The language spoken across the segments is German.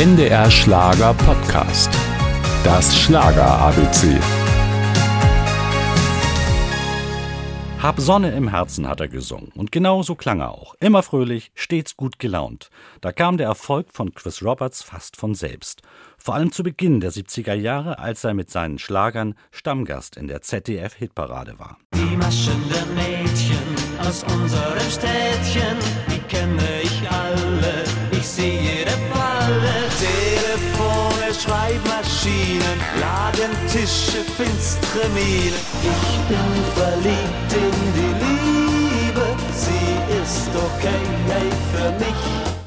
NDR Schlager Podcast. Das Schlager ABC. Hab Sonne im Herzen hat er gesungen. Und genau so klang er auch. Immer fröhlich, stets gut gelaunt. Da kam der Erfolg von Chris Roberts fast von selbst. Vor allem zu Beginn der 70er Jahre, als er mit seinen Schlagern Stammgast in der ZDF-Hitparade war. Die Maschen der Mädchen aus unserem Städtchen, Falle. Telefone, Schreibmaschinen, Ladentische, finstere Miene. Ich bin verliebt in die Liebe,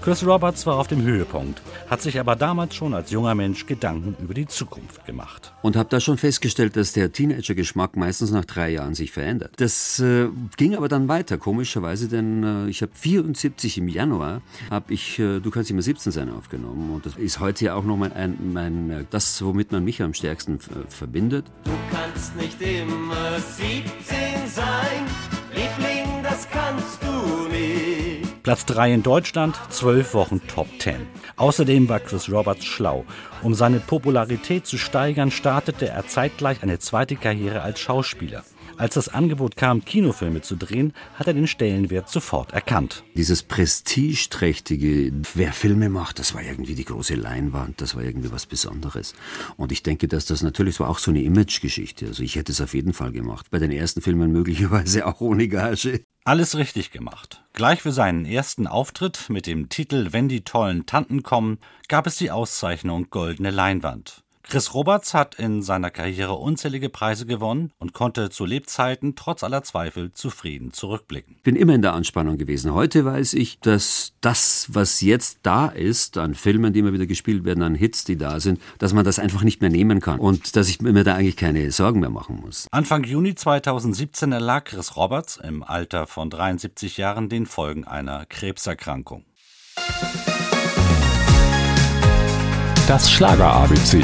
Chris Roberts war auf dem Höhepunkt, hat sich aber damals schon als junger Mensch Gedanken über die Zukunft gemacht. Und habe da schon festgestellt, dass der Teenager-Geschmack meistens nach drei Jahren sich verändert. Das äh, ging aber dann weiter, komischerweise, denn äh, ich habe 74 im Januar, habe ich äh, Du kannst immer 17 sein aufgenommen. Und das ist heute ja auch noch mein, ein, mein, äh, das, womit man mich am stärksten äh, verbindet. Du kannst nicht immer 17 Platz 3 in Deutschland, 12 Wochen Top 10. Außerdem war Chris Roberts schlau. Um seine Popularität zu steigern, startete er zeitgleich eine zweite Karriere als Schauspieler. Als das Angebot kam, Kinofilme zu drehen, hat er den Stellenwert sofort erkannt. Dieses prestigeträchtige, wer Filme macht, das war irgendwie die große Leinwand, das war irgendwie was Besonderes. Und ich denke, dass das natürlich war auch so eine Imagegeschichte. Also ich hätte es auf jeden Fall gemacht. Bei den ersten Filmen möglicherweise auch ohne Gage. Alles richtig gemacht. Gleich für seinen ersten Auftritt mit dem Titel Wenn die tollen Tanten kommen, gab es die Auszeichnung Goldene Leinwand. Chris Roberts hat in seiner Karriere unzählige Preise gewonnen und konnte zu Lebzeiten trotz aller Zweifel zufrieden zurückblicken. bin immer in der Anspannung gewesen. Heute weiß ich, dass das, was jetzt da ist, an Filmen, die immer wieder gespielt werden, an Hits, die da sind, dass man das einfach nicht mehr nehmen kann und dass ich mir da eigentlich keine Sorgen mehr machen muss. Anfang Juni 2017 erlag Chris Roberts im Alter von 73 Jahren den Folgen einer Krebserkrankung. Das Schlager ABC.